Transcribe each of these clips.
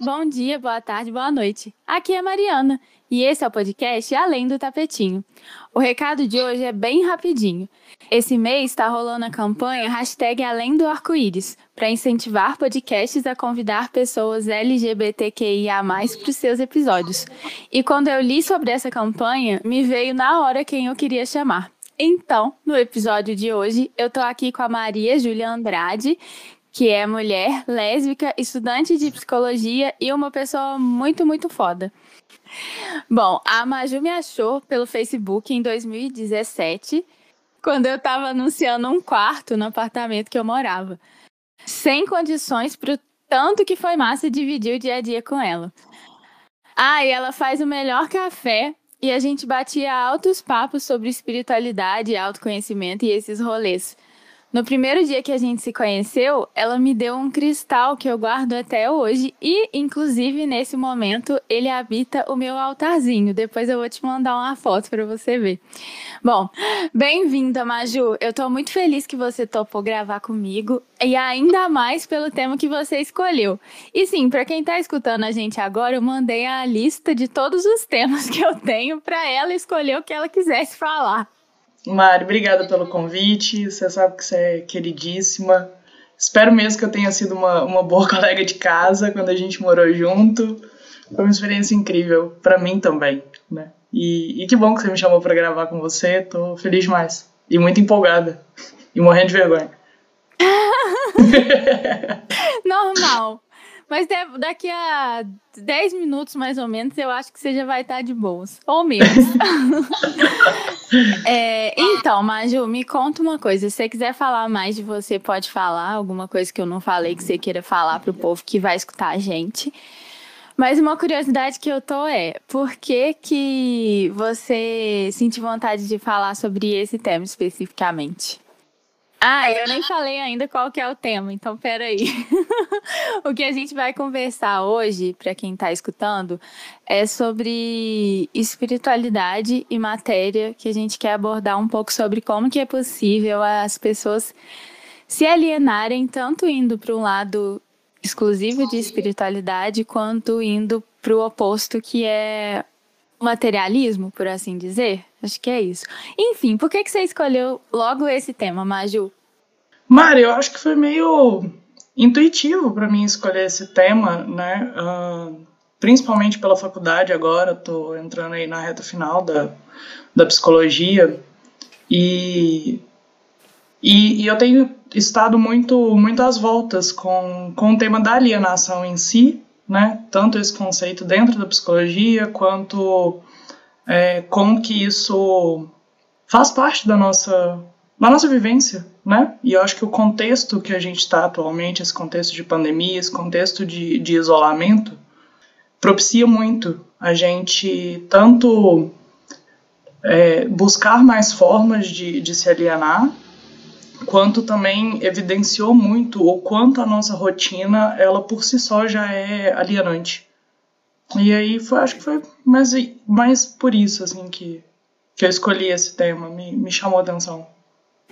Bom dia, boa tarde, boa noite. Aqui é Mariana e esse é o podcast Além do Tapetinho. O recado de hoje é bem rapidinho. Esse mês está rolando a campanha hashtag Além do Arco-Íris para incentivar podcasts a convidar pessoas LGBTQIA+, para os seus episódios. E quando eu li sobre essa campanha, me veio na hora quem eu queria chamar. Então, no episódio de hoje, eu tô aqui com a Maria Júlia Andrade, que é mulher, lésbica, estudante de psicologia e uma pessoa muito, muito foda. Bom, a Maju me achou pelo Facebook em 2017, quando eu tava anunciando um quarto no apartamento que eu morava. Sem condições pro tanto que foi massa dividir o dia a dia com ela. Ah, e ela faz o melhor café e a gente batia altos papos sobre espiritualidade, autoconhecimento e esses rolês. No primeiro dia que a gente se conheceu, ela me deu um cristal que eu guardo até hoje e, inclusive, nesse momento, ele habita o meu altarzinho. Depois eu vou te mandar uma foto para você ver. Bom, bem-vinda, Maju. Eu tô muito feliz que você topou gravar comigo e ainda mais pelo tema que você escolheu. E sim, para quem tá escutando a gente agora, eu mandei a lista de todos os temas que eu tenho para ela escolher o que ela quisesse falar. Mari, obrigada pelo convite. Você sabe que você é queridíssima. Espero mesmo que eu tenha sido uma, uma boa colega de casa quando a gente morou junto. Foi uma experiência incrível para mim também, né? E, e que bom que você me chamou para gravar com você. Tô feliz demais. E muito empolgada. E morrendo de vergonha. Normal. Mas daqui a 10 minutos, mais ou menos, eu acho que você já vai estar de boas. Ou menos. é, então, Maju, me conta uma coisa. Se você quiser falar mais de você, pode falar. Alguma coisa que eu não falei que você queira falar para o povo que vai escutar a gente. Mas uma curiosidade que eu tô é, por que que você sentiu vontade de falar sobre esse tema especificamente? Ah, eu nem falei ainda qual que é o tema, então peraí. o que a gente vai conversar hoje, para quem está escutando, é sobre espiritualidade e matéria, que a gente quer abordar um pouco sobre como que é possível as pessoas se alienarem, tanto indo para um lado exclusivo de espiritualidade, quanto indo para o oposto, que é materialismo, por assim dizer. Acho que é isso. Enfim, por que, que você escolheu logo esse tema, Maju? Mari, eu acho que foi meio intuitivo para mim escolher esse tema, né? Uh, principalmente pela faculdade agora, estou entrando aí na reta final da, da psicologia e, e, e, eu tenho estado muito, muito às voltas com, com o tema da alienação em si, né? Tanto esse conceito dentro da psicologia quanto é, como que isso faz parte da nossa, da nossa vivência, né? E eu acho que o contexto que a gente está atualmente, esse contexto de pandemia, esse contexto de, de isolamento, propicia muito a gente tanto é, buscar mais formas de, de se alienar, quanto também evidenciou muito o quanto a nossa rotina, ela por si só já é alienante. E aí foi, acho que foi mais, mais por isso, assim, que, que eu escolhi esse tema, me, me chamou a atenção.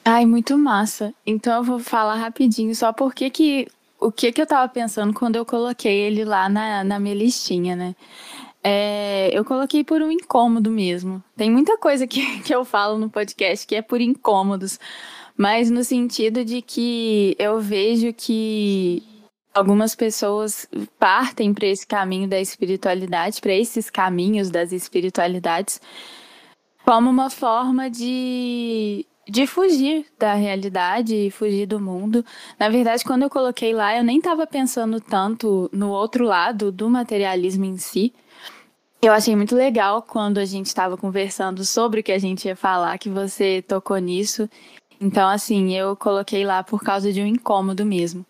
Ai, muito massa. Então eu vou falar rapidinho só porque que o que que eu tava pensando quando eu coloquei ele lá na, na minha listinha, né? É, eu coloquei por um incômodo mesmo. Tem muita coisa que, que eu falo no podcast que é por incômodos, mas no sentido de que eu vejo que algumas pessoas partem para esse caminho da espiritualidade, para esses caminhos das espiritualidades, como uma forma de, de fugir da realidade fugir do mundo. Na verdade, quando eu coloquei lá, eu nem estava pensando tanto no outro lado do materialismo em si. Eu achei muito legal quando a gente estava conversando sobre o que a gente ia falar, que você tocou nisso. Então, assim, eu coloquei lá por causa de um incômodo mesmo.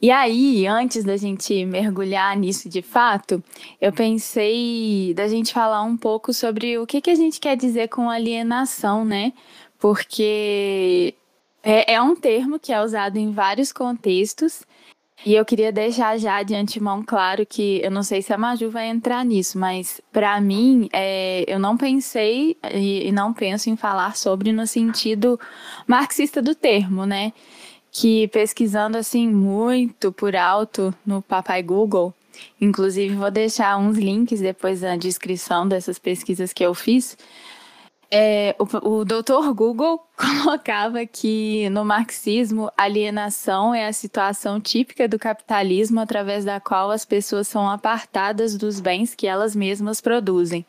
E aí, antes da gente mergulhar nisso de fato, eu pensei da gente falar um pouco sobre o que, que a gente quer dizer com alienação, né? Porque é, é um termo que é usado em vários contextos. E eu queria deixar já de antemão claro que eu não sei se a Maju vai entrar nisso, mas para mim é, eu não pensei e, e não penso em falar sobre no sentido marxista do termo, né? Que pesquisando assim muito por alto no papai Google, Inclusive, vou deixar uns links depois na descrição dessas pesquisas que eu fiz. É, o, o doutor Google colocava que no marxismo, alienação é a situação típica do capitalismo através da qual as pessoas são apartadas dos bens que elas mesmas produzem.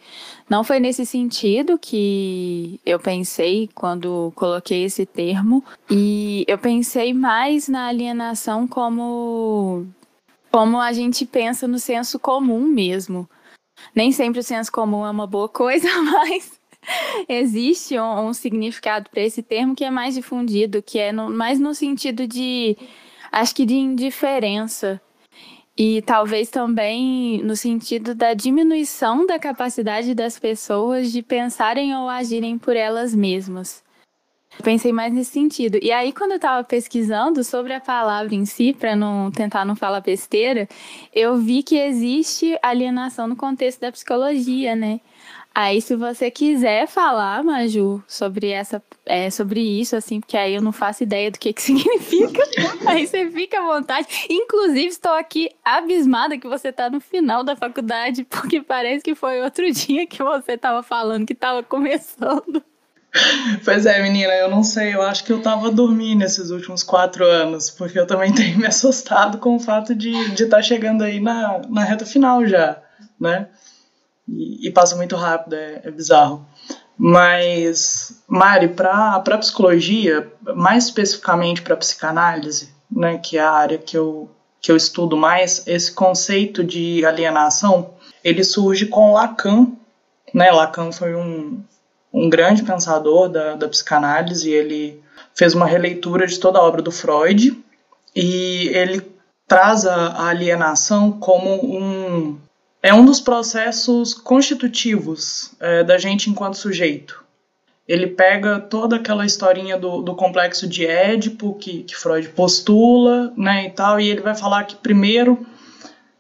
Não foi nesse sentido que eu pensei quando coloquei esse termo, e eu pensei mais na alienação como, como a gente pensa no senso comum mesmo. Nem sempre o senso comum é uma boa coisa, mas existe um, um significado para esse termo que é mais difundido, que é no, mais no sentido de, acho que de indiferença. E talvez também no sentido da diminuição da capacidade das pessoas de pensarem ou agirem por elas mesmas. Pensei mais nesse sentido. E aí, quando eu estava pesquisando sobre a palavra em si, para não tentar não falar besteira, eu vi que existe alienação no contexto da psicologia, né? Aí, se você quiser falar, Maju, sobre essa, é, sobre isso, assim, porque aí eu não faço ideia do que, que significa, aí você fica à vontade. Inclusive, estou aqui abismada que você está no final da faculdade, porque parece que foi outro dia que você estava falando que estava começando. Pois é, menina, eu não sei, eu acho que eu tava dormindo esses últimos quatro anos, porque eu também tenho me assustado com o fato de estar de tá chegando aí na, na reta final já, né? E, e passa muito rápido, é, é bizarro. Mas, Mari, para a psicologia, mais especificamente para psicanálise, né, que é a área que eu, que eu estudo mais, esse conceito de alienação, ele surge com Lacan. Né? Lacan foi um, um grande pensador da, da psicanálise, ele fez uma releitura de toda a obra do Freud e ele traz a, a alienação como um, é um dos processos constitutivos é, da gente enquanto sujeito. Ele pega toda aquela historinha do, do complexo de Édipo que, que, Freud postula, né, e tal, e ele vai falar que primeiro,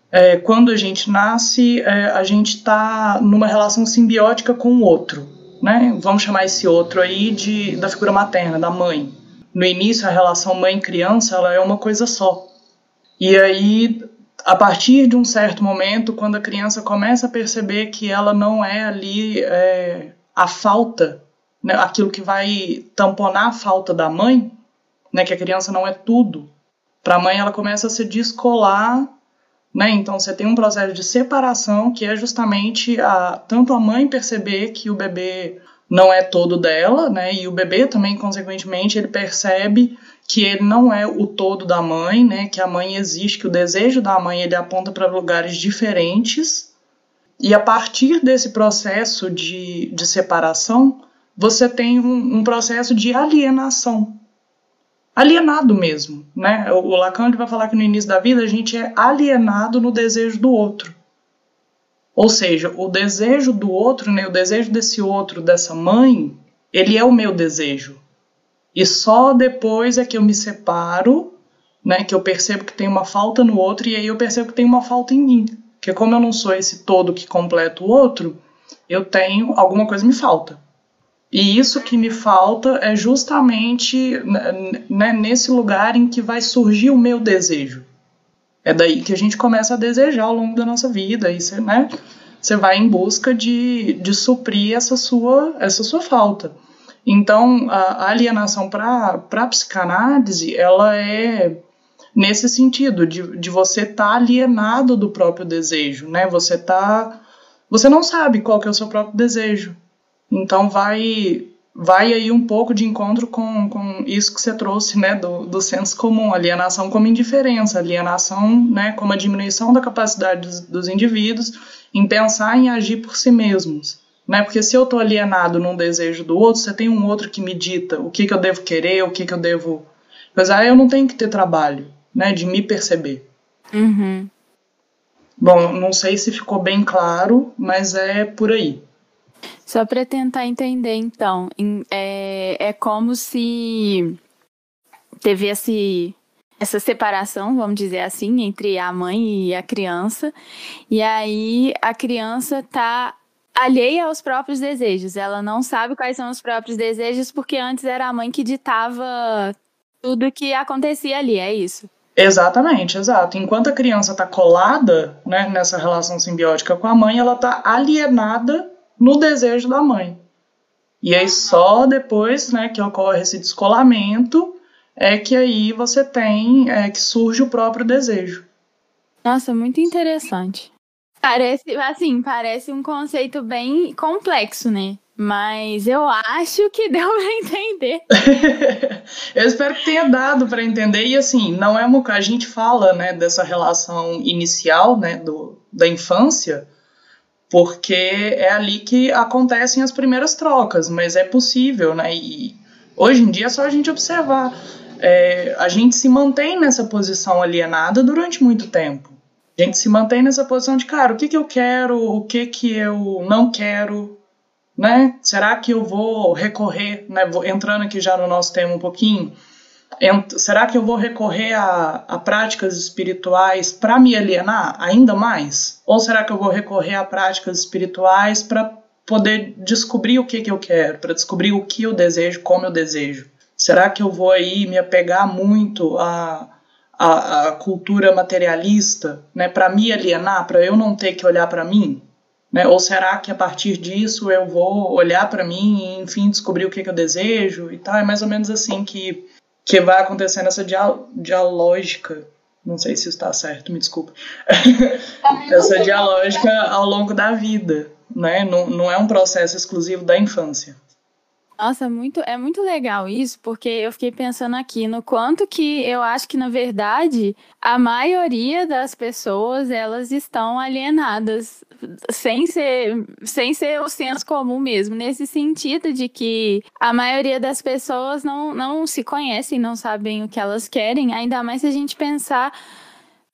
é, quando a gente nasce, é, a gente está numa relação simbiótica com o outro, né? Vamos chamar esse outro aí de da figura materna, da mãe. No início, a relação mãe-criança ela é uma coisa só. E aí a partir de um certo momento, quando a criança começa a perceber que ela não é ali é, a falta, né, aquilo que vai tamponar a falta da mãe, né, que a criança não é tudo, para a mãe ela começa a se descolar, né, então você tem um processo de separação que é justamente a, tanto a mãe perceber que o bebê não é todo dela, né, e o bebê também, consequentemente, ele percebe que ele não é o todo da mãe, né? Que a mãe existe, que o desejo da mãe ele aponta para lugares diferentes. E a partir desse processo de, de separação, você tem um, um processo de alienação. Alienado mesmo, né? O Lacan vai falar que no início da vida a gente é alienado no desejo do outro. Ou seja, o desejo do outro, né, o desejo desse outro, dessa mãe, ele é o meu desejo. E só depois é que eu me separo, né, que eu percebo que tem uma falta no outro e aí eu percebo que tem uma falta em mim. Porque como eu não sou esse todo que completa o outro, eu tenho alguma coisa me falta. E isso que me falta é justamente né, né, nesse lugar em que vai surgir o meu desejo. É daí que a gente começa a desejar ao longo da nossa vida. E você, né, vai em busca de, de suprir essa sua, essa sua falta. Então, a alienação para a psicanálise, ela é nesse sentido, de, de você estar tá alienado do próprio desejo, né? Você tá, você não sabe qual que é o seu próprio desejo. Então, vai vai aí um pouco de encontro com, com isso que você trouxe, né, do, do senso comum, alienação como indiferença, alienação, né, como a diminuição da capacidade dos, dos indivíduos em pensar em agir por si mesmos. Né? Porque se eu estou alienado num desejo do outro, você tem um outro que me dita o que, que eu devo querer, o que, que eu devo. Mas aí eu não tenho que ter trabalho né, de me perceber. Uhum. Bom, não sei se ficou bem claro, mas é por aí. Só para tentar entender, então, é, é como se teve esse, essa separação, vamos dizer assim, entre a mãe e a criança, e aí a criança tá alheia aos próprios desejos. Ela não sabe quais são os próprios desejos porque antes era a mãe que ditava tudo que acontecia ali, é isso. Exatamente, exato. Enquanto a criança está colada né, nessa relação simbiótica com a mãe, ela está alienada no desejo da mãe. E aí só depois né, que ocorre esse descolamento é que aí você tem é, que surge o próprio desejo. Nossa, muito interessante. Parece, assim, parece um conceito bem complexo, né? Mas eu acho que deu para entender. eu espero que tenha dado para entender. E assim, não é uma a gente fala, né, dessa relação inicial, né, do, da infância, porque é ali que acontecem as primeiras trocas, mas é possível, né? E hoje em dia é só a gente observar. É, a gente se mantém nessa posição alienada durante muito tempo. A gente se mantém nessa posição de, cara, o que, que eu quero, o que, que eu não quero, né? Será que eu vou recorrer, né? Entrando aqui já no nosso tema um pouquinho, ent, será que eu vou recorrer a, a práticas espirituais para me alienar ainda mais? Ou será que eu vou recorrer a práticas espirituais para poder descobrir o que, que eu quero, para descobrir o que eu desejo, como eu desejo? Será que eu vou aí me apegar muito a, a, a cultura materialista, né, para me alienar, para eu não ter que olhar para mim? Né? Ou será que a partir disso eu vou olhar para mim e, enfim, descobrir o que, que, eu desejo e tal? É mais ou menos assim que, que vai acontecendo essa dialógica. Não sei se está certo, me desculpa. essa dialógica ao longo da vida, né? Não, não é um processo exclusivo da infância. Nossa, muito, é muito legal isso, porque eu fiquei pensando aqui no quanto que eu acho que, na verdade, a maioria das pessoas, elas estão alienadas, sem ser, sem ser o senso comum mesmo, nesse sentido de que a maioria das pessoas não, não se conhecem, não sabem o que elas querem, ainda mais se a gente pensar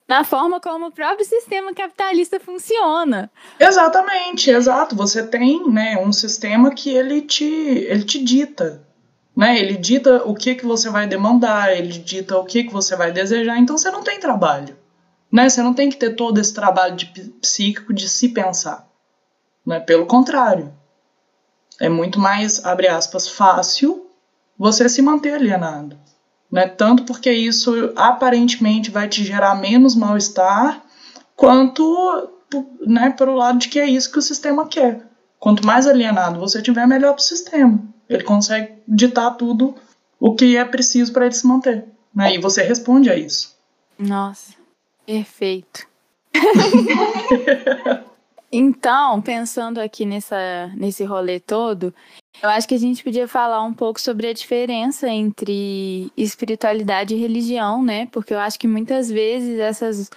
na forma como o próprio sistema capitalista funciona. Exatamente, exato. Você tem né, um sistema que ele te, ele te dita. Né? Ele dita o que, que você vai demandar, ele dita o que, que você vai desejar, então você não tem trabalho. Né? Você não tem que ter todo esse trabalho de psíquico de se pensar. Né? Pelo contrário. É muito mais, abre aspas, fácil você se manter alienado né? Tanto porque isso aparentemente vai te gerar menos mal-estar, quanto né, pelo lado de que é isso que o sistema quer. Quanto mais alienado você tiver, melhor para o sistema. Ele consegue ditar tudo o que é preciso para ele se manter. Né? E você responde a isso. Nossa, perfeito. então, pensando aqui nessa, nesse rolê todo, eu acho que a gente podia falar um pouco sobre a diferença entre espiritualidade e religião, né? Porque eu acho que muitas vezes essas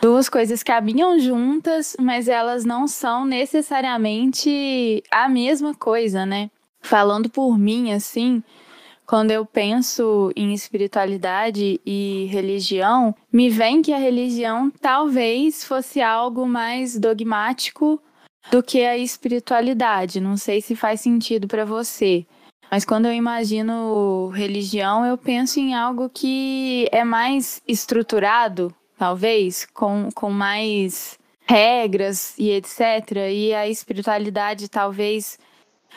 duas coisas caminham juntas, mas elas não são necessariamente a mesma coisa, né? Falando por mim, assim, quando eu penso em espiritualidade e religião, me vem que a religião talvez fosse algo mais dogmático do que a espiritualidade. Não sei se faz sentido para você. Mas quando eu imagino religião, eu penso em algo que é mais estruturado, talvez, com, com mais regras e etc. E a espiritualidade talvez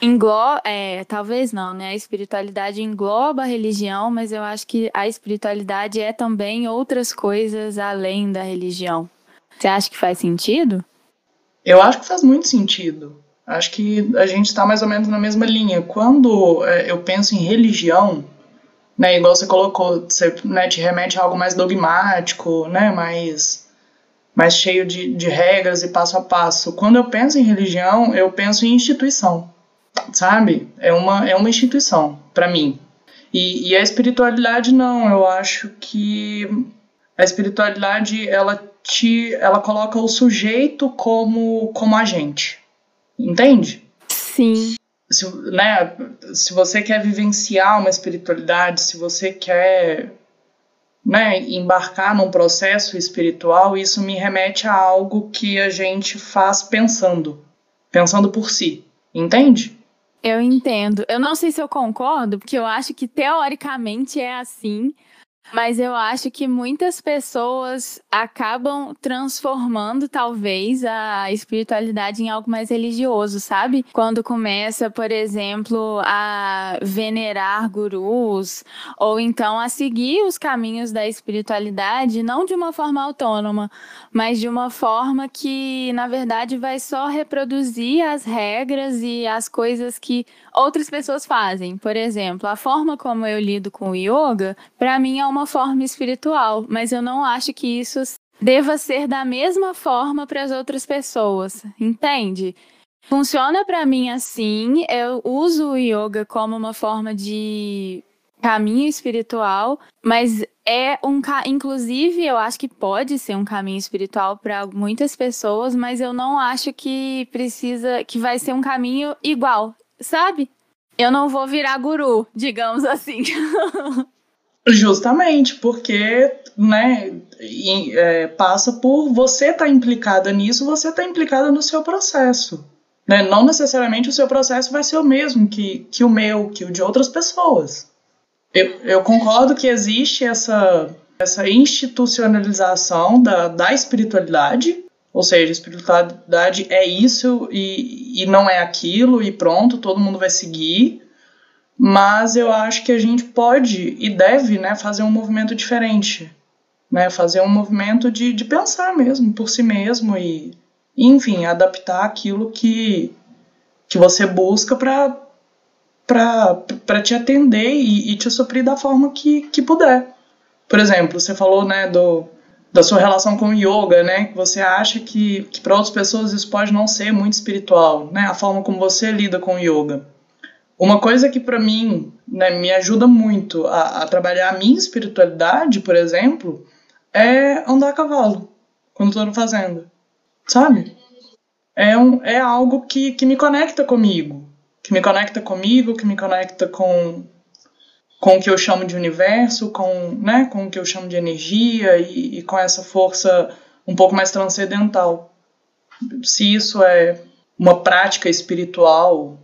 engloba, é, talvez não, né? A espiritualidade engloba a religião, mas eu acho que a espiritualidade é também outras coisas além da religião. Você acha que faz sentido? Eu acho que faz muito sentido. Acho que a gente está mais ou menos na mesma linha. Quando é, eu penso em religião, né, igual você colocou, você né, te remete a algo mais dogmático, né, mais, mais cheio de, de regras e passo a passo. Quando eu penso em religião, eu penso em instituição, sabe? É uma, é uma instituição, para mim. E, e a espiritualidade, não. Eu acho que a espiritualidade, ela te, ela coloca o sujeito como, como agente. Entende? Sim. Se, né, se você quer vivenciar uma espiritualidade, se você quer né, embarcar num processo espiritual, isso me remete a algo que a gente faz pensando, pensando por si. Entende? Eu entendo. Eu não sei se eu concordo, porque eu acho que teoricamente é assim, Mas eu acho que muitas pessoas acabam transformando, talvez, a espiritualidade em algo mais religioso, sabe? Quando começa, por exemplo, a venerar gurus, ou então a seguir os caminhos da espiritualidade, não de uma forma autônoma, mas de uma forma que, na verdade, vai só reproduzir as regras e as coisas que outras pessoas fazem. Por exemplo, a forma como eu lido com o yoga, para mim é uma forma espiritual, mas eu não acho que isso deva ser da mesma forma para as outras pessoas, entende? Funciona para mim assim, eu uso o yoga como uma forma de caminho espiritual, mas é um inclusive eu acho que pode ser um caminho espiritual para muitas pessoas, mas eu não acho que precisa que vai ser um caminho igual sabe? Eu não vou virar guru, digamos assim. Justamente, porque né, é, passa por você estar tá implicada nisso, você está implicada no seu processo. Né? Não necessariamente o seu processo vai ser o mesmo que, que o meu, que o de outras pessoas. Eu, eu concordo que existe essa, essa institucionalização da, da espiritualidade, ou seja, espiritualidade é isso e, e não é aquilo, e pronto, todo mundo vai seguir. Mas eu acho que a gente pode e deve né, fazer um movimento diferente. Né, fazer um movimento de, de pensar mesmo por si mesmo e, enfim, adaptar aquilo que, que você busca para te atender e, e, te suprir da forma que, que puder. Por exemplo, você falou né, do, da sua relação com o yoga, né? Que você acha que, que para outras pessoas isso pode não ser muito espiritual, né? A forma como você lida com o yoga. Uma coisa que para mim né, me ajuda muito a, a, trabalhar a minha espiritualidade, por exemplo, é andar a cavalo quando estou fazendo, sabe? É, um, é algo que, que me conecta comigo, que me conecta comigo, que me conecta com com o que eu chamo de universo, com, né, com o que eu chamo de energia e, e com essa força um pouco mais transcendental. Se isso é uma prática espiritual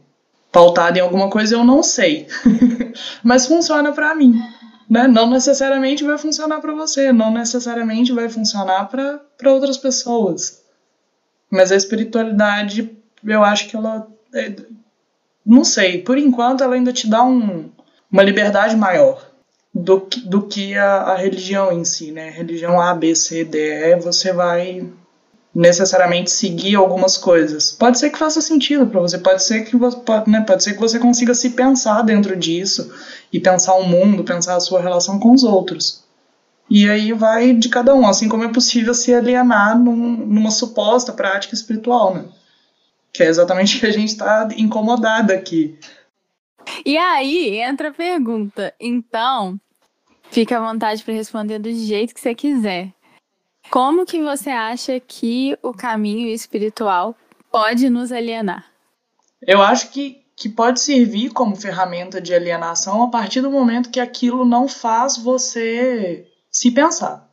pautada em alguma coisa, eu não sei. Mas funciona para mim. Né? Não necessariamente vai funcionar para você, não necessariamente vai funcionar para outras pessoas. Mas a espiritualidade, eu acho que ela. É, não sei, por enquanto ela ainda te dá um, uma liberdade maior do que, do que a, a religião em si, né? Religião A, B, C, D, E, você vai necessariamente seguir algumas coisas. Pode ser que faça sentido para você, pode ser que você, pode, né, pode ser que você consiga se pensar dentro disso e pensar o mundo, pensar a sua relação com os outros. E aí vai de cada um, assim como é possível se alienar num, numa suposta prática espiritual, né? Que é exatamente o que a gente está incomodada aqui. E aí entra a pergunta. Então, fica à vontade para responder do jeito que você quiser. Como que você acha que o caminho espiritual pode nos alienar? Eu acho que, que pode servir como ferramenta de alienação a partir do momento que aquilo não faz você se pensar,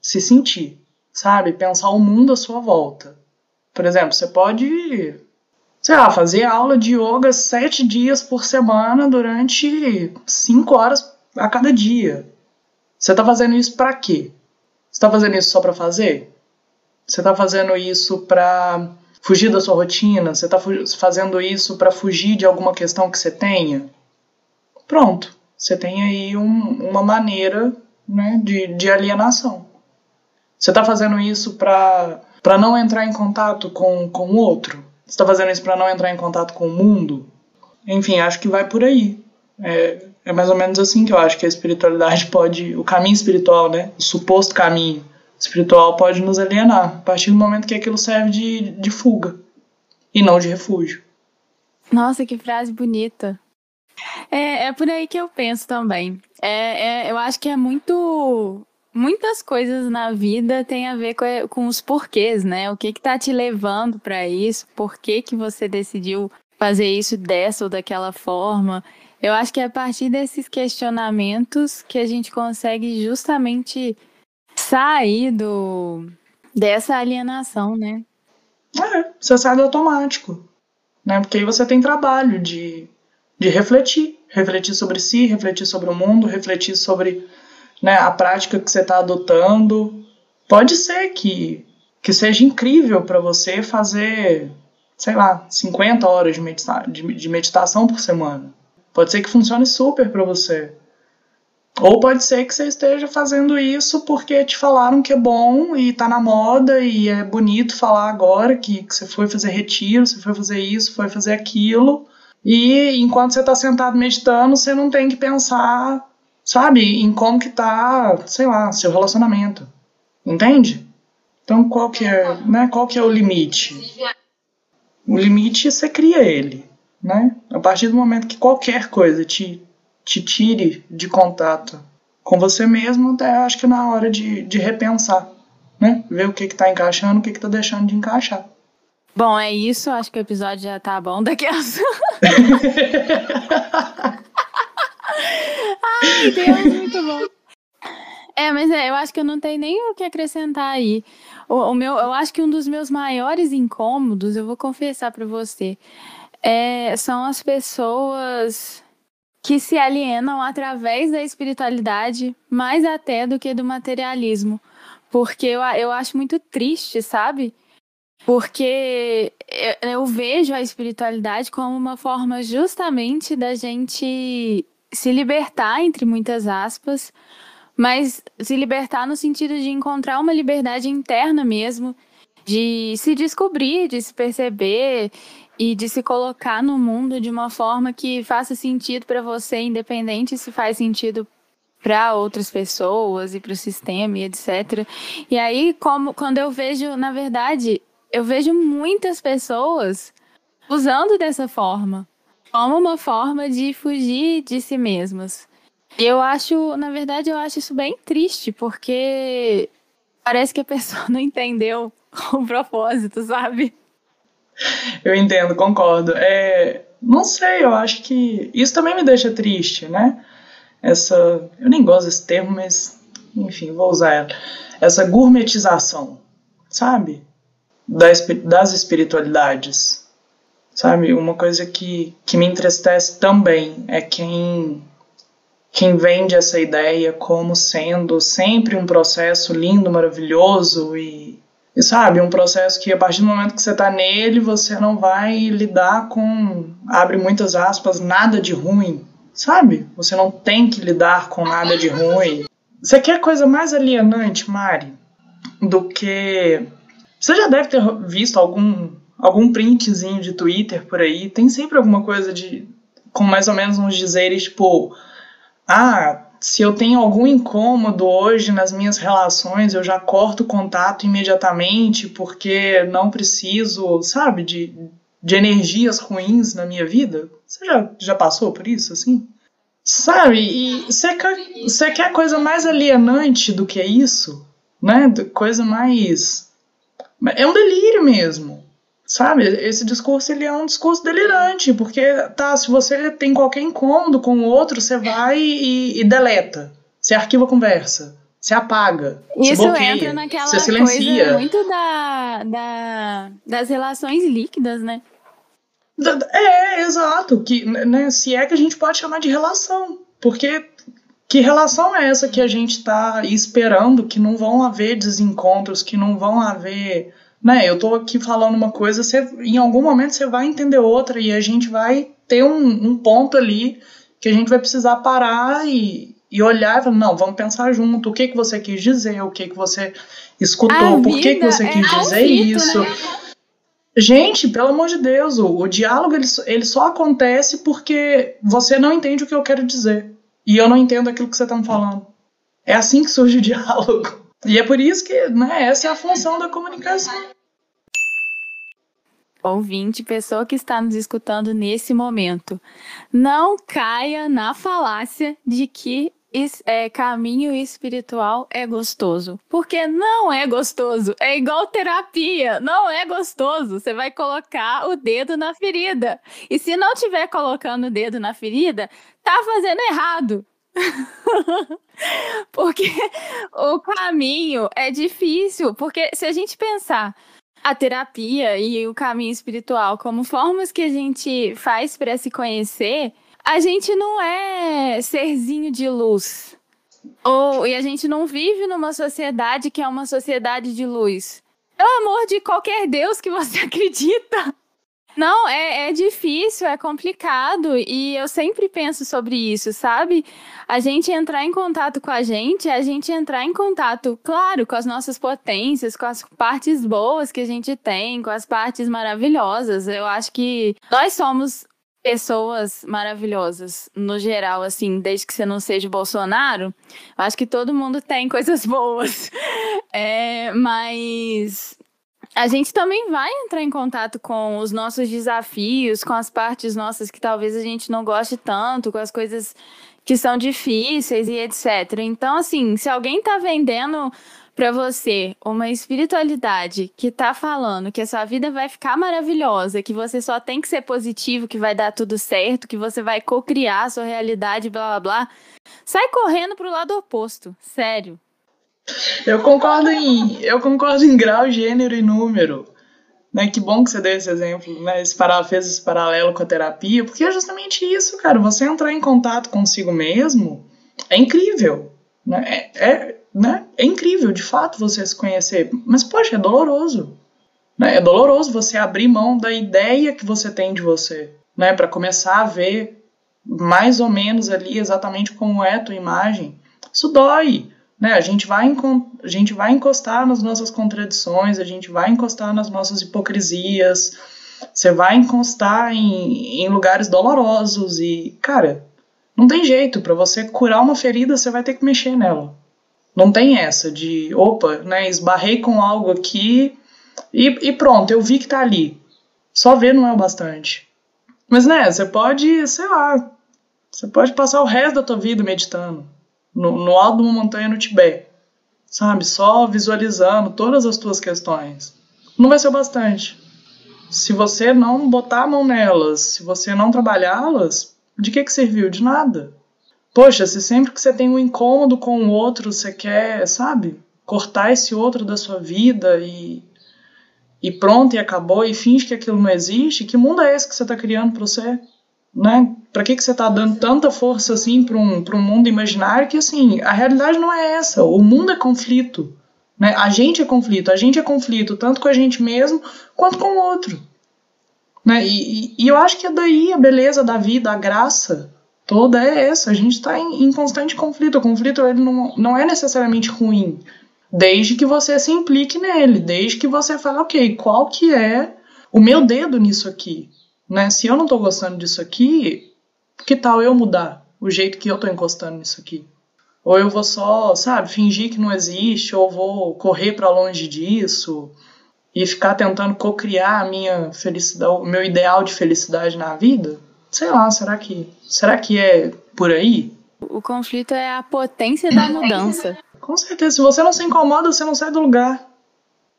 se sentir, sabe? Pensar o mundo à sua volta. Por exemplo, você pode sei lá, fazer aula de yoga sete dias por semana durante cinco horas a cada dia. Você está fazendo isso para quê? Está fazendo isso só para fazer? Você está fazendo isso para fugir da sua rotina? Você está fazendo isso para fugir de alguma questão que você tenha? Pronto, você tem aí um, uma maneira né, de, de alienação. Você está fazendo isso para não entrar em contato com, com o outro? Você está fazendo isso para não entrar em contato com o mundo? Enfim, acho que vai por aí. É, é mais ou menos assim que eu acho que a espiritualidade pode. O caminho espiritual, né? O suposto caminho espiritual pode nos alienar a partir do momento que aquilo serve de, de fuga e não de refúgio. Nossa, que frase bonita. É, é por aí que eu penso também. É, é, eu acho que é muito muitas coisas na vida têm a ver com, com os porquês, né? O que que tá te levando para isso? Por que que você decidiu fazer isso dessa ou daquela forma? Eu acho que é a partir desses questionamentos que a gente consegue justamente sair do dessa alienação, né? É, você sai do automático, né? Porque aí você tem trabalho de, de refletir, refletir sobre si, refletir sobre o mundo, refletir sobre né, a prática que você está adotando. Pode ser que, que seja incrível para você fazer, sei lá, 50 horas de, medita de, de meditação por semana. Pode ser que funcione super para você. Ou pode ser que você esteja fazendo isso porque te falaram que é bom e tá na moda e é bonito falar agora que, que você foi fazer retiro, você foi fazer isso, foi fazer aquilo. E enquanto você está sentado meditando, você não tem que pensar, sabe, em como que tá, sei lá, seu relacionamento. Entende? Então qual que é, né, qual que é o limite? O limite você cria ele, né? A partir do momento que qualquer coisa te, te tire de contato com você mesmo, até acho que é na hora de, de repensar, né? Ver o que que tá encaixando, o que que tá deixando de encaixar. Bom, é isso. Acho que o episódio já tá bom daqui a. Ai, Deus, muito bom. É, mas é, eu acho que eu não tenho nem o que acrescentar aí. O, o meu, eu acho que um dos meus maiores incômodos, eu vou confessar para você, é, são as pessoas que se alienam através da espiritualidade, mais até do que do materialismo. Porque eu, eu acho muito triste, sabe? Porque eu vejo a espiritualidade como uma forma justamente da gente se libertar, entre muitas aspas, mas se libertar no sentido de encontrar uma liberdade interna mesmo, de se descobrir, de se perceber e de se colocar no mundo de uma forma que faça sentido para você, independente se faz sentido para outras pessoas e para o sistema e etc. E aí, como quando eu vejo, na verdade, eu vejo muitas pessoas usando dessa forma, como uma forma de fugir de si mesmas. E eu acho, na verdade, eu acho isso bem triste, porque parece que a pessoa não entendeu o propósito, sabe? Eu entendo, concordo. É, não sei, eu acho que isso também me deixa triste, né? Essa, eu nem gosto desse termo, mas enfim, vou usar ela. Essa gourmetização, sabe? das, das espiritualidades. Sabe? Uma coisa que, que me entristece também é quem, quem vende essa ideia como sendo sempre um processo lindo, maravilhoso e, e sabe, um processo que a partir do momento que você está nele, você não vai lidar com, abre muitas aspas, nada de ruim, sabe? Você não tem que lidar com nada de ruim. Você quer coisa mais alienante, Mari, do que você já deve ter visto algum, algum printzinho de Twitter por aí. Tem sempre alguma coisa de. com mais ou menos uns dizeres tipo. Ah, se eu tenho algum incômodo hoje nas minhas relações, eu já corto o contato imediatamente porque não preciso, sabe, de, de energias ruins na minha vida. Você já, já passou por isso, assim? Sabe, e você quer, você quer coisa mais alienante do que isso? Né? Coisa mais é um delírio mesmo. Sabe? Esse discurso ele é um discurso delirante, porque tá, se você tem qualquer incômodo com o outro, você vai e, e deleta. Você arquiva a conversa. Você apaga. Isso você bloqueia, entra naquela você silencia. coisa muito da, da, das relações líquidas, né? É, exato. Que, né, se é que a gente pode chamar de relação. Porque que relação é essa que a gente está esperando que não vão haver desencontros, que não vão haver. Né, eu estou aqui falando uma coisa, você, em algum momento você vai entender outra e a gente vai ter um, um ponto ali que a gente vai precisar parar e, e olhar e falar, não, vamos pensar junto, o que, que você quis dizer, o que, que você escutou, a por que, que você quis é dizer isso. Né? Gente, pelo amor de Deus, o, o diálogo ele, ele só acontece porque você não entende o que eu quero dizer e eu não entendo aquilo que você está me falando. É assim que surge o diálogo. E é por isso que né, essa é a função da comunicação. Ouvinte, pessoa que está nos escutando nesse momento, não caia na falácia de que é, caminho espiritual é gostoso. Porque não é gostoso. É igual terapia. Não é gostoso. Você vai colocar o dedo na ferida. E se não tiver colocando o dedo na ferida, tá fazendo errado. porque o caminho é difícil. Porque se a gente pensar a terapia e o caminho espiritual como formas que a gente faz para se conhecer, a gente não é serzinho de luz. Ou, e a gente não vive numa sociedade que é uma sociedade de luz. Pelo amor de qualquer Deus que você acredita. Não, é, é difícil, é complicado e eu sempre penso sobre isso, sabe? A gente entrar em contato com a gente, a gente entrar em contato, claro, com as nossas potências, com as partes boas que a gente tem, com as partes maravilhosas. Eu acho que nós somos pessoas maravilhosas, no geral, assim, desde que você não seja Bolsonaro, acho que todo mundo tem coisas boas. É, mas a gente também vai entrar em contato com os nossos desafios, com as partes nossas que talvez a gente não goste tanto, com as coisas que são difíceis e etc. Então, assim, se alguém tá vendendo para você uma espiritualidade que tá falando que a sua vida vai ficar maravilhosa, que você só tem que ser positivo, que vai dar tudo certo, que você vai co-criar a sua realidade, blá blá blá, sai correndo pro lado oposto, sério. Eu concordo em, eu concordo em grau, gênero e número. Né, que bom que você deu esse exemplo, né, esse para, fez esse paralelo com a terapia, porque é justamente isso, cara. Você entrar em contato consigo mesmo é incrível. Né, é, é, né, é incrível, de fato, você se conhecer. Mas, poxa, é doloroso. Né, é doloroso você abrir mão da ideia que você tem de você, né, para começar a ver mais ou menos ali exatamente como é a tua imagem. Isso dói. Né? A, gente vai, a gente vai encostar nas nossas contradições, a gente vai encostar nas nossas hipocrisias, você vai encostar em, em lugares dolorosos e, cara, não tem jeito. Para você curar uma ferida, você vai ter que mexer nela. Não tem essa de, opa, né, esbarrei com algo aqui e, e pronto, eu vi que tá ali. Só ver não é o bastante. Mas, né, você pode, sei lá, você pode passar o resto da tua vida meditando no, no alto de uma montanha no Tibete, sabe? Só visualizando todas as tuas questões. Não vai ser o bastante. Se você não botar a mão nelas, se você não trabalhá-las, de que, que serviu? De nada. Poxa, se sempre que você tem um incômodo com o outro, você quer, sabe, cortar esse outro da sua vida e, e pronto, e acabou, e finge que aquilo não existe, que mundo é esse que você está criando para você? Né? Para que, que você está dando tanta força assim para um, um mundo imaginário que assim a realidade não é essa. O mundo é conflito, né? A gente é conflito, a gente é conflito tanto com a gente mesmo quanto com o outro, né? E, e, eu acho que é daí a beleza da vida, a graça toda é essa. A gente está em, em, constante conflito. O conflito ele não, não é necessariamente ruim, desde que você se implique nele, desde que você fale, ok, qual que é o meu dedo nisso aqui? Né? Se eu não estou gostando disso aqui, que tal eu mudar o jeito que eu estou encostando nisso aqui? Ou eu vou só, sabe, fingir que não existe, ou vou correr para longe disso e ficar tentando cocriar a minha felicidade, o meu ideal de felicidade na vida? Sei lá, será que, será que é por aí? O conflito é a potência da mudança. Com certeza, se você não se incomoda, você não sai do lugar.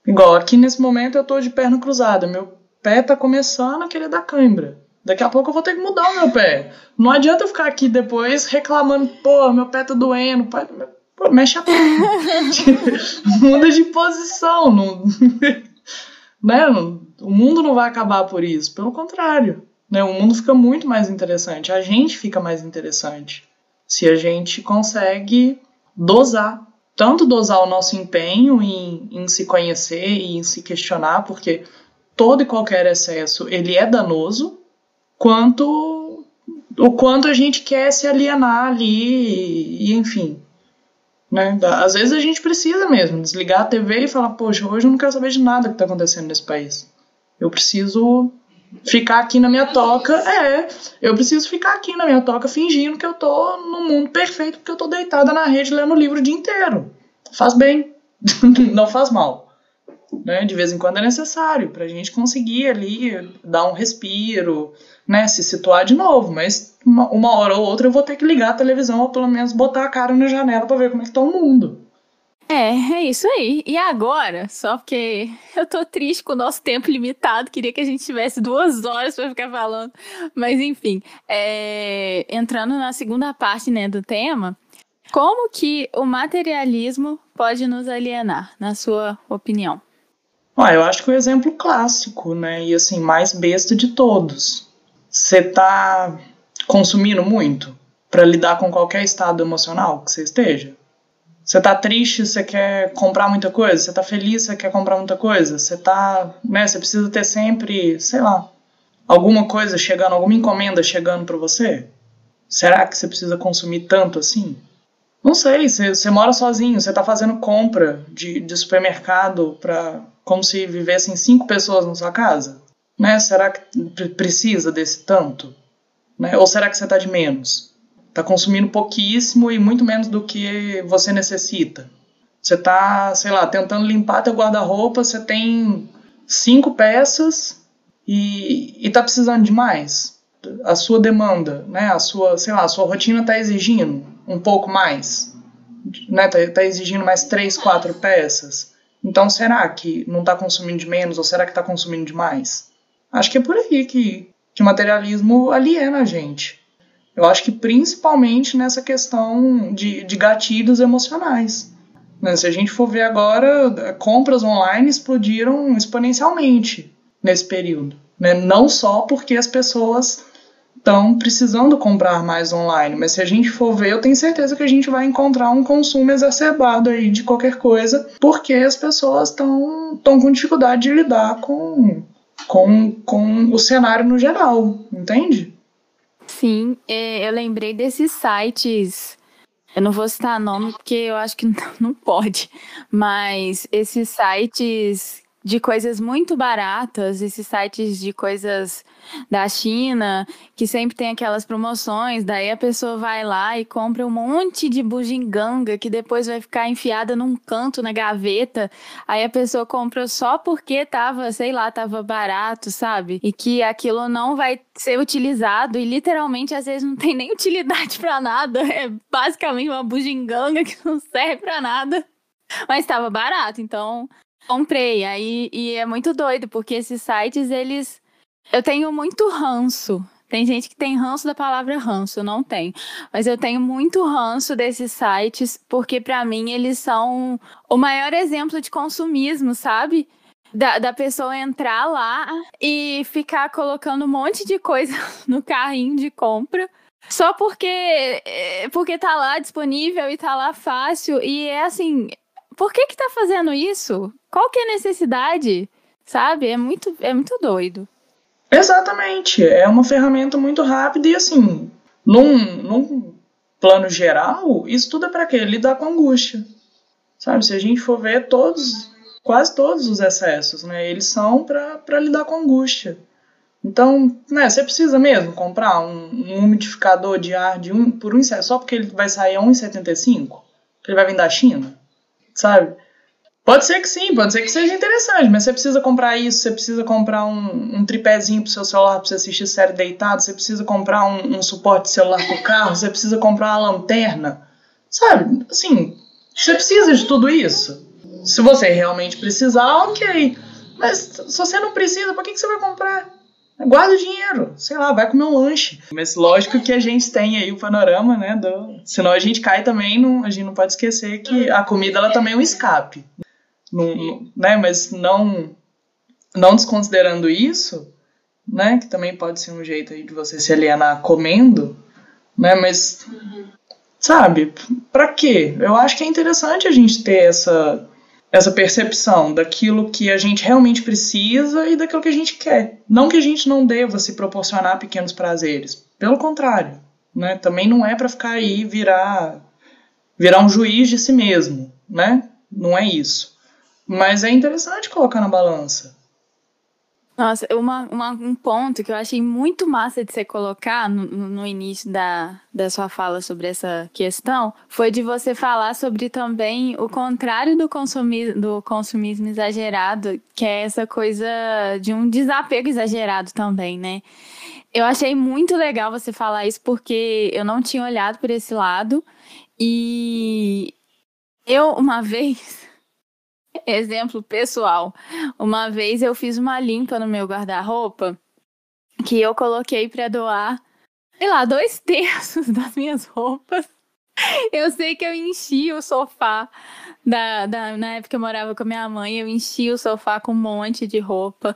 Igual aqui nesse momento eu tô de perna cruzada, meu pé tá começando a querer dar cãibra. Daqui a pouco eu vou ter que mudar o meu pé. Não adianta eu ficar aqui depois reclamando, pô, meu pé tá doendo. Pô, mexe a perna. Muda de posição. Não... né? O mundo não vai acabar por isso. Pelo contrário. Né? O mundo fica muito mais interessante. A gente fica mais interessante. Se a gente consegue dosar. Tanto dosar o nosso empenho em, em se conhecer e em se questionar, porque todo e qualquer excesso ele é danoso, quanto o quanto a gente quer se alienar ali e, enfim. Né? Às vezes a gente precisa mesmo desligar a TV e falar, poxa, hoje eu não quero saber de nada que está acontecendo nesse país. Eu preciso ficar aqui na minha toca. É, eu preciso ficar aqui na minha toca fingindo que eu tô no mundo perfeito porque eu tô deitada na rede lendo livro o dia inteiro. Faz bem, não faz mal né? De vez em quando é necessário para a gente conseguir ali dar um respiro, né? Se situar de novo. Mas uma, uma, hora ou outra eu vou ter que ligar a televisão ou pelo menos botar a cara na janela para ver como é que tá o mundo. É, é isso aí. E agora, só porque eu tô triste com o nosso tempo limitado, queria que a gente tivesse duas horas para ficar falando. Mas enfim, é... entrando na segunda parte né, do tema, como que o materialismo pode nos alienar, na sua opinião? Ah, eu acho que o exemplo clássico, né, e assim, mais besta de todos. Você tá consumindo muito para lidar com qualquer estado emocional que você esteja? Você tá triste, você quer comprar muita coisa? Você tá feliz, você quer comprar muita coisa? Você tá, né, você precisa ter sempre, sei lá, alguma coisa chegando, alguma encomenda chegando para você? Será que você precisa consumir tanto assim? Não sei, você, você mora sozinho, você tá fazendo compra de, de supermercado para como se vivessem cinco pessoas na sua casa? Né? Será que precisa desse tanto? Né? Ou será que você tá de menos? Está consumindo pouquíssimo e muito menos do que você necessita. Você está, sei lá, tentando limpar teu guarda-roupa, você tem cinco peças e está precisando de mais. A sua demanda, né? A sua, sei lá, a sua rotina está exigindo um pouco mais, né? Tá, tá exigindo mais três, quatro peças. Então, será que não está consumindo de menos ou será que está consumindo de mais? Acho que é por aí que, que o materialismo aliena a gente. Eu acho que principalmente nessa questão de, de gatilhos emocionais. Né? Se a gente for ver agora, compras online explodiram exponencialmente nesse período. Né? Não só porque as pessoas estão precisando comprar mais online, mas se a gente for ver, eu tenho certeza que a gente vai encontrar um consumo exacerbado aí de qualquer coisa, porque as pessoas estão com dificuldade de lidar com, com, com o cenário no geral, entende? Sim, é, eu lembrei desses sites. Eu não vou citar nome porque eu acho que não pode, mas esses sites de coisas muito baratas, esses sites de coisas da China, que sempre tem aquelas promoções, daí a pessoa vai lá e compra um monte de bugiganga que depois vai ficar enfiada num canto na gaveta. Aí a pessoa compra só porque tava, sei lá, tava barato, sabe? E que aquilo não vai ser utilizado e literalmente às vezes não tem nem utilidade para nada. É basicamente uma bugiganga que não serve para nada. Mas estava barato, então Comprei, aí e é muito doido, porque esses sites, eles. Eu tenho muito ranço. Tem gente que tem ranço da palavra ranço, eu não tenho. Mas eu tenho muito ranço desses sites, porque para mim eles são o maior exemplo de consumismo, sabe? Da, da pessoa entrar lá e ficar colocando um monte de coisa no carrinho de compra. Só porque, eh, porque tá lá disponível e tá lá fácil. E é assim, por que que tá fazendo isso? Qual que é a necessidade? Sabe? É muito, é muito doido. Exatamente. É uma ferramenta muito rápida e assim, num, num plano geral, isso tudo é para quê? Lidar com angústia. Sabe? Se a gente for ver todos, quase todos os excessos, né? Eles são para lidar com angústia. Então, né, você precisa mesmo comprar um, um umidificador de ar de um, por um só porque ele vai sair a 1,75? Ele vai vir da China? sabe? Pode ser que sim, pode ser que seja interessante, mas você precisa comprar isso, você precisa comprar um, um tripézinho pro seu celular pra você assistir série deitado, você precisa comprar um, um suporte celular pro carro, você precisa comprar uma lanterna, sabe? Assim, você precisa de tudo isso. Se você realmente precisar, ok. Mas se você não precisa, por que, que você vai comprar? guarda o dinheiro, sei lá, vai comer um lanche. Mas lógico que a gente tem aí o panorama, né? Do... Senão a gente cai também, não, a gente não pode esquecer que a comida ela também é um escape. Não, né? Mas não, não desconsiderando isso, né? Que também pode ser um jeito aí de você se alienar comendo, né? Mas, sabe, para quê? Eu acho que é interessante a gente ter essa essa percepção daquilo que a gente realmente precisa e daquilo que a gente quer. Não que a gente não deva se proporcionar pequenos prazeres, pelo contrário, né? Também não é para ficar aí virar virar um juiz de si mesmo, né? Não é isso. Mas é interessante colocar na balança. Nossa, uma, uma, um ponto que eu achei muito massa de você colocar no, no, início da, da sua fala sobre essa questão foi de você falar sobre também o contrário do, consumi, do consumismo exagerado, que é essa coisa de um desapego exagerado também, né? Eu achei muito legal você falar isso porque eu não tinha olhado por esse lado e eu, uma vez, Exemplo pessoal. Uma vez eu fiz uma limpa no meu guarda-roupa que eu coloquei para doar, sei lá, dois terços das minhas roupas. Eu sei que eu enchi o sofá da, da, na época eu morava com a minha mãe, eu enchi o sofá com um monte de roupa.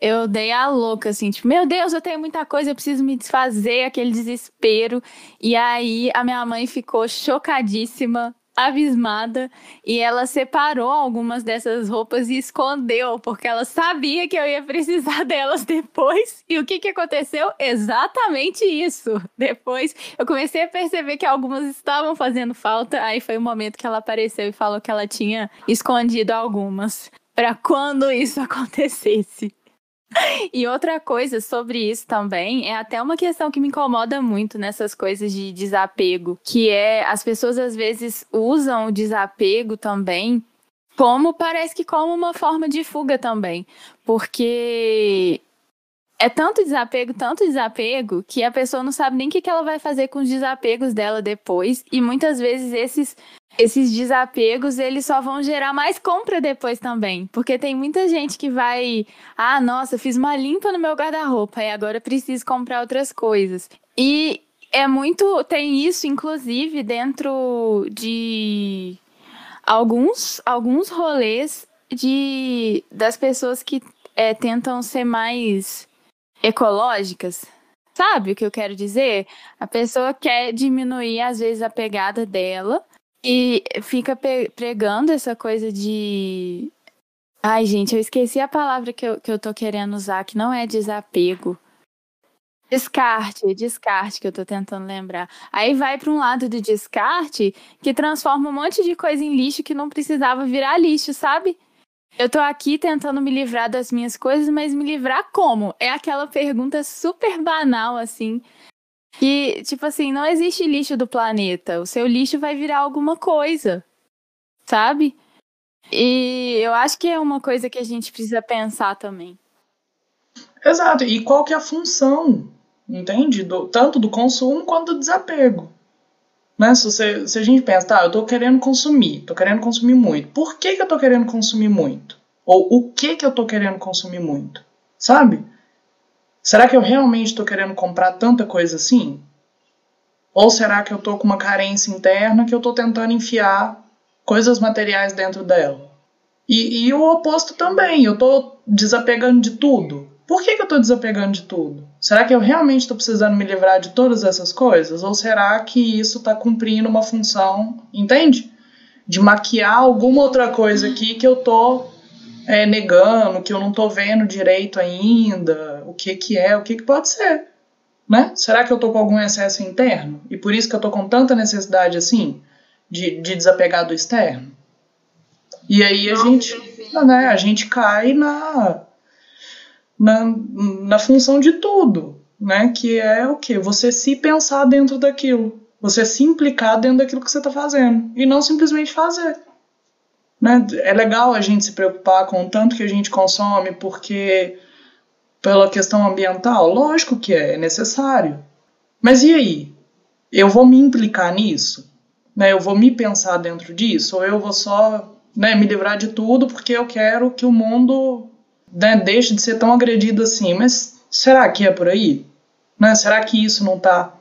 Eu dei a louca, assim, tipo, meu Deus, eu tenho muita coisa, eu preciso me desfazer, aquele desespero. E aí a minha mãe ficou chocadíssima abismada e ela separou algumas dessas roupas e escondeu, porque ela sabia que eu ia precisar delas depois. E o que, que aconteceu? Exatamente isso. Depois eu comecei a perceber que algumas estavam fazendo falta, aí foi o momento que ela apareceu e falou que ela tinha escondido algumas para quando isso acontecesse. E outra coisa sobre isso também é até uma questão que me incomoda muito nessas coisas de desapego, que é as pessoas às vezes usam o desapego também como parece que como uma forma de fuga também, porque é tanto desapego, tanto desapego, que a pessoa não sabe nem o que ela vai fazer com os desapegos dela depois. E muitas vezes esses esses desapegos eles só vão gerar mais compra depois também. Porque tem muita gente que vai, ah, nossa, fiz uma limpa no meu guarda-roupa e agora preciso comprar outras coisas. E é muito, tem isso inclusive dentro de alguns alguns rolês de das pessoas que é, tentam ser mais ecológicas. Sabe o que eu quero dizer? A pessoa quer diminuir às vezes a pegada dela e fica pregando essa coisa de. Ai, gente, eu esqueci a palavra que eu, que eu tô querendo usar, que não é desapego. Descarte, descarte que eu tô tentando lembrar. Aí vai para um lado do descarte que transforma um monte de coisa em lixo que não precisava virar lixo, sabe? Eu tô aqui tentando me livrar das minhas coisas, mas me livrar como? É aquela pergunta super banal, assim, que, tipo assim, não existe lixo do planeta. O seu lixo vai virar alguma coisa, sabe? E eu acho que é uma coisa que a gente precisa pensar também. Exato. E qual que é a função, entende? Do, tanto do consumo quanto do desapego. Né? Se, você, se a gente pensa, tá, eu tô querendo consumir, tô querendo consumir muito. Por que, que eu tô querendo consumir muito? Ou o que que eu tô querendo consumir muito? Sabe? Será que eu realmente estou querendo comprar tanta coisa assim? Ou será que eu estou com uma carência interna que eu estou tentando enfiar coisas materiais dentro dela? E, e o oposto também, eu estou desapegando de tudo. Por que, que eu estou desapegando de tudo? Será que eu realmente estou precisando me livrar de todas essas coisas? Ou será que isso está cumprindo uma função, entende? De maquiar alguma outra coisa aqui que eu estou é, negando, que eu não estou vendo direito ainda, o que que é, o que que pode ser, né? Será que eu estou com algum excesso interno e por isso que eu estou com tanta necessidade assim de, de desapegar do externo? E aí a gente, né, a gente cai na, na, na função de tudo, né? Que é o que? Você se pensar dentro daquilo, você se implicar dentro daquilo que você está fazendo e não simplesmente fazer. Né? É legal a gente se preocupar com o tanto que a gente consome, porque pela questão ambiental, lógico que é, é necessário. Mas e aí? Eu vou me implicar nisso? Né? Eu vou me pensar dentro disso? Ou eu vou só né, me livrar de tudo porque eu quero que o mundo né, de ser tão agredido assim? Mas será que é por aí? Né? Será que isso não está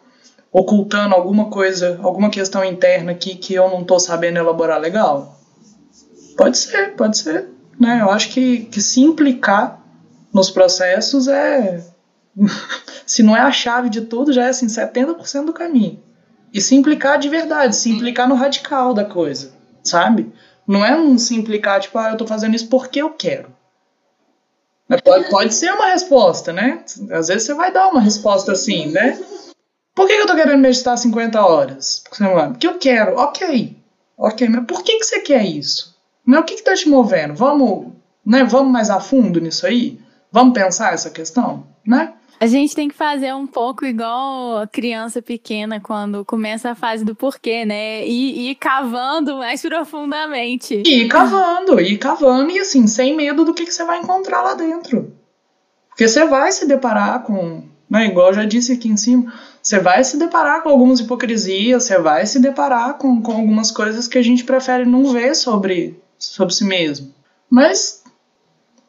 ocultando alguma coisa, alguma questão interna aqui que eu não estou sabendo elaborar legal? Pode ser, pode ser. Né? Eu acho que, que se implicar nos processos é. se não é a chave de tudo, já é assim, 70% do caminho. E se implicar de verdade, se implicar no radical da coisa, sabe? Não é um se implicar, tipo, ah, eu tô fazendo isso porque eu quero. Pode, pode ser uma resposta, né? Às vezes você vai dar uma resposta assim, né? Por que eu tô querendo meditar 50 horas por semana? Porque eu quero, ok. Ok, mas por que, que você quer isso? Mas o que está te movendo? Vamos, né, vamos mais a fundo nisso aí? Vamos pensar essa questão, né? A gente tem que fazer um pouco igual a criança pequena quando começa a fase do porquê, né? E ir cavando mais profundamente. E ir cavando, ir cavando e assim, sem medo do que, que você vai encontrar lá dentro. Porque você vai se deparar com, né, igual eu já disse aqui em cima, você vai se deparar com algumas hipocrisias, você vai se deparar com, com algumas coisas que a gente prefere não ver sobre sobre si mesmo. Mas,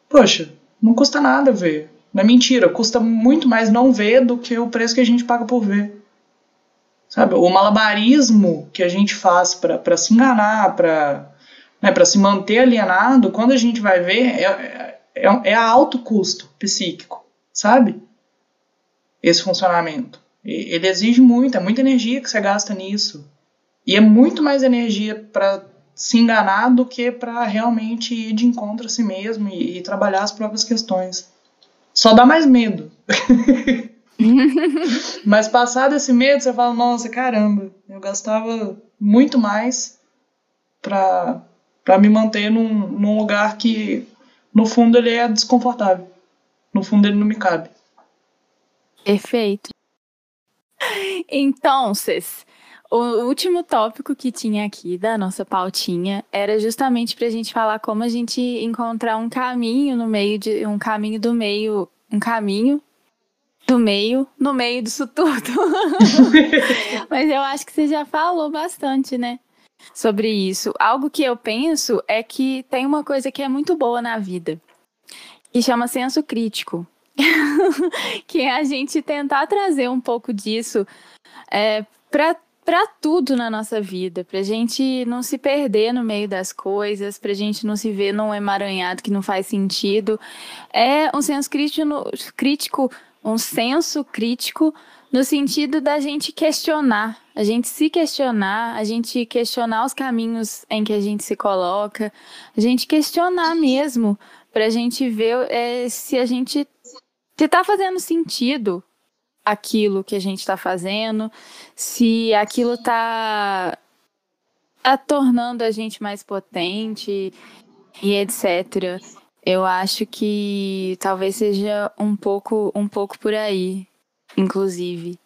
poxa, não custa nada ver. Não é mentira, custa muito mais não ver do que o preço que a gente paga por ver. Sabe, o malabarismo que a gente faz para se enganar, para né, se manter alienado, quando a gente vai ver, é, é, é a alto custo psíquico, sabe? Esse funcionamento. Ele exige muito, é muita energia que você gasta nisso. E é muito mais energia para se enganar do que para realmente ir de encontro a si mesmo e, e trabalhar as próprias questões. Só dá mais medo. Mas passado esse medo, você fala, nossa, caramba, eu gastava muito mais para me manter num, num lugar que, no fundo, ele é desconfortável. No fundo, ele não me cabe. Perfeito. Então, o último tópico que tinha aqui da nossa pautinha era justamente para a gente falar como a gente encontrar um caminho no meio de um caminho do meio, um caminho do meio, no meio disso tudo. Mas eu acho que você já falou bastante, né? Sobre isso. Algo que eu penso é que tem uma coisa que é muito boa na vida, que chama senso crítico. que é a gente tentar trazer um pouco disso é, para para tudo na nossa vida, para a gente não se perder no meio das coisas, para a gente não se ver num emaranhado que não faz sentido. É um senso crítico, um senso crítico no sentido da gente questionar, a gente se questionar, a gente questionar os caminhos em que a gente se coloca, a gente questionar mesmo, para a gente ver é, se a gente está fazendo sentido aquilo que a gente está fazendo, se aquilo está tá tornando a gente mais potente e etc. Eu acho que talvez seja um pouco um pouco por aí, inclusive.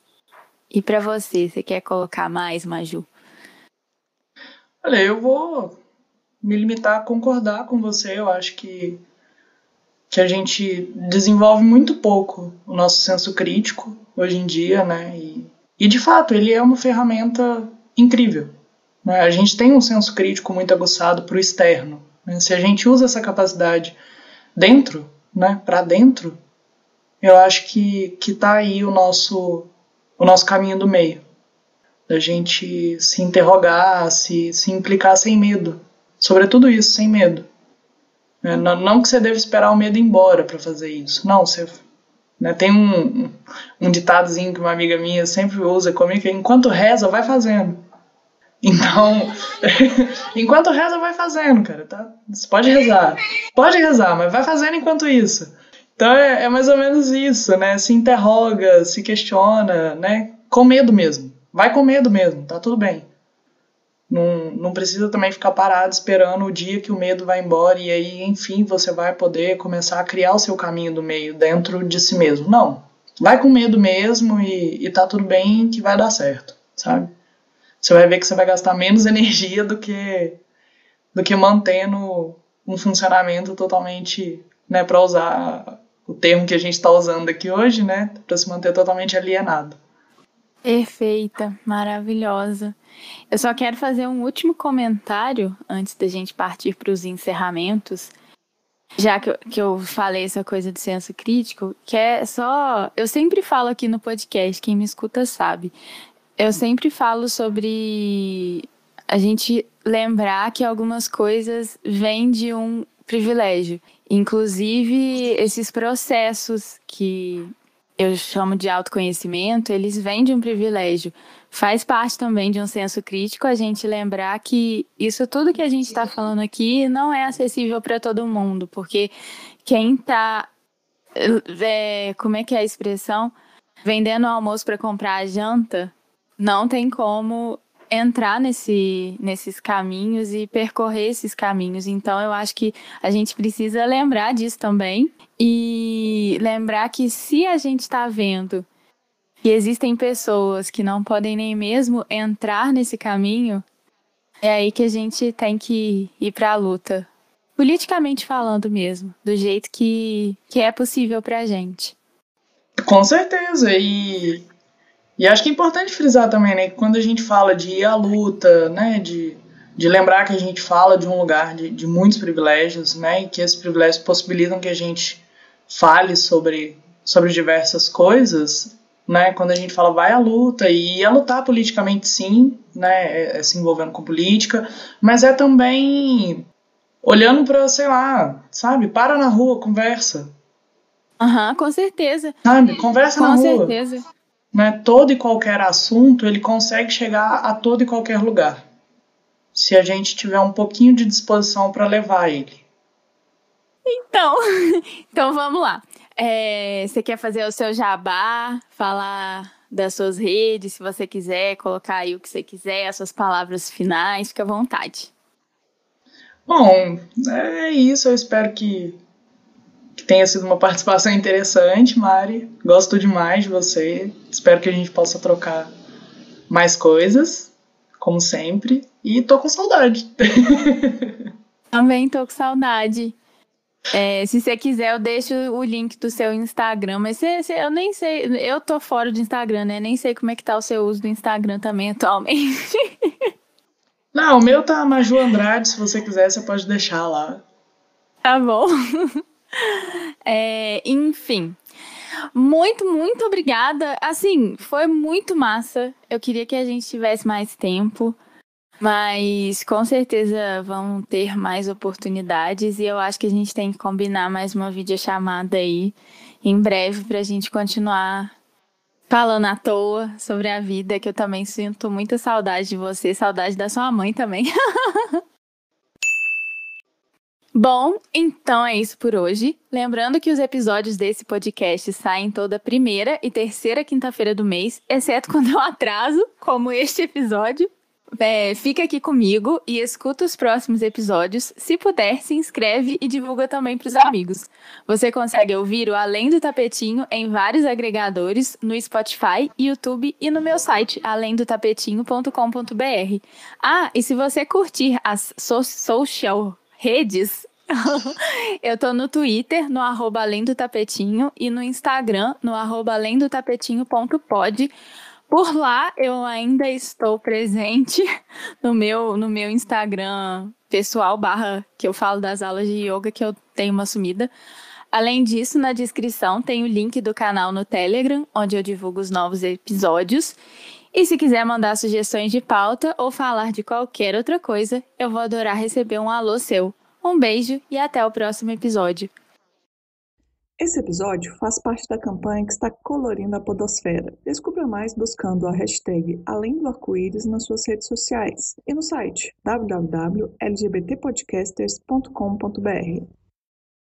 E para você, você quer colocar mais, Maju? Olha, eu vou me limitar a concordar com você. Eu acho que que a gente desenvolve muito pouco o nosso senso crítico hoje em dia, né? E, e de fato, ele é uma ferramenta incrível. Né? A gente tem um senso crítico muito aguçado para o externo. Né? Se a gente usa essa capacidade dentro, né, para dentro, eu acho que que tá aí o nosso o nosso caminho do meio, da gente se interrogar, se se implicar sem medo, sobre tudo isso sem medo. Né? Não, que você deve esperar o medo ir embora para fazer isso, não, você né? Tem um, um ditadozinho que uma amiga minha sempre usa comigo, que é, enquanto reza, vai fazendo. Então, enquanto reza, vai fazendo, cara. Tá? Você pode rezar. Pode rezar, mas vai fazendo enquanto isso. Então é, é, mais ou menos isso, né? Se interroga, se questiona, né? Com medo mesmo. Vai com medo mesmo, tá tudo bem. Não, não precisa também ficar parado esperando o dia que o medo vai embora e aí, enfim, você vai poder começar a criar o seu caminho do meio dentro de si mesmo. Não. Vai com medo mesmo e, e tá tudo bem que vai dar certo, sabe? Você vai ver que você vai gastar menos energia do que do que mantendo um funcionamento totalmente, né, para usar o termo que a gente está usando aqui hoje, né, para se manter totalmente alienado. Perfeita, maravilhosa. Eu só quero fazer um último comentário antes da gente partir para os encerramentos. Já que eu, que eu falei essa coisa de senso crítico, que é só. Eu sempre falo aqui no podcast, quem me escuta sabe. Eu sempre falo sobre a gente lembrar que algumas coisas vêm de um privilégio. Inclusive, esses processos que eu chamo de autoconhecimento, eles vêm de um privilégio. Faz parte também de um senso crítico a gente lembrar que isso tudo que a gente está falando aqui não é acessível para todo mundo, porque quem está. É, como é que é a expressão? Vendendo o almoço para comprar a janta, não tem como entrar nesse, nesses caminhos e percorrer esses caminhos. Então, eu acho que a gente precisa lembrar disso também e lembrar que se a gente está vendo que existem pessoas que não podem nem mesmo entrar nesse caminho, é aí que a gente tem que ir para a luta. Politicamente falando mesmo, do jeito que, que é possível para a gente. Com certeza, e e acho que é importante frisar também, né, que quando a gente fala de ir à luta, né, de, de lembrar que a gente fala de um lugar de, de muitos privilégios, né, e que esses privilégios possibilitam que a gente fale sobre, sobre diversas coisas, né, quando a gente fala vai à luta, e é lutar politicamente sim, né, é, é se envolvendo com política, mas é também olhando para, sei lá, sabe, para na rua, conversa. Aham, uhum, com certeza. Sabe, conversa com na rua. Com certeza né, todo e qualquer assunto, ele consegue chegar a todo e qualquer lugar. Se a gente tiver um pouquinho de disposição para levar ele. Então, então vamos lá. É, você quer fazer o seu jabá, falar das suas redes, se você quiser, colocar aí o que você quiser, as suas palavras finais, fica à vontade. Bom, é isso. Eu espero que, que tenha sido uma participação interessante, Mari. Gosto demais de você. Espero que a gente possa trocar mais coisas, como sempre. E tô com saudade. Também tô com saudade. É, se você quiser, eu deixo o link do seu Instagram, mas você, você, eu nem sei, eu tô fora do Instagram, né? Nem sei como é que tá o seu uso do Instagram também atualmente. Não, o meu tá Maju Andrade, se você quiser, você pode deixar lá. Tá bom. É, enfim. Muito, muito obrigada. Assim, foi muito massa. Eu queria que a gente tivesse mais tempo. Mas com certeza vão ter mais oportunidades e eu acho que a gente tem que combinar mais uma videochamada aí em breve para a gente continuar falando à toa sobre a vida, que eu também sinto muita saudade de você, saudade da sua mãe também. Bom, então é isso por hoje. Lembrando que os episódios desse podcast saem toda primeira e terceira quinta-feira do mês, exceto quando eu atraso, como este episódio. É, fica aqui comigo e escuta os próximos episódios. Se puder, se inscreve e divulga também para os amigos. Você consegue ouvir o Além do Tapetinho em vários agregadores no Spotify, YouTube e no meu site alemdotapetinho.com.br. Ah, e se você curtir as so social redes, eu tô no Twitter, no arroba além do tapetinho, e no Instagram, no arroba além do tapetinho.pod. Por lá eu ainda estou presente no meu, no meu Instagram pessoal, barra que eu falo das aulas de yoga que eu tenho uma sumida. Além disso, na descrição tem o link do canal no Telegram, onde eu divulgo os novos episódios. E se quiser mandar sugestões de pauta ou falar de qualquer outra coisa, eu vou adorar receber um alô seu. Um beijo e até o próximo episódio. Esse episódio faz parte da campanha que está colorindo a podosfera. Descubra mais buscando a hashtag Além do Arco-Íris nas suas redes sociais e no site www.lgbtpodcasters.com.br.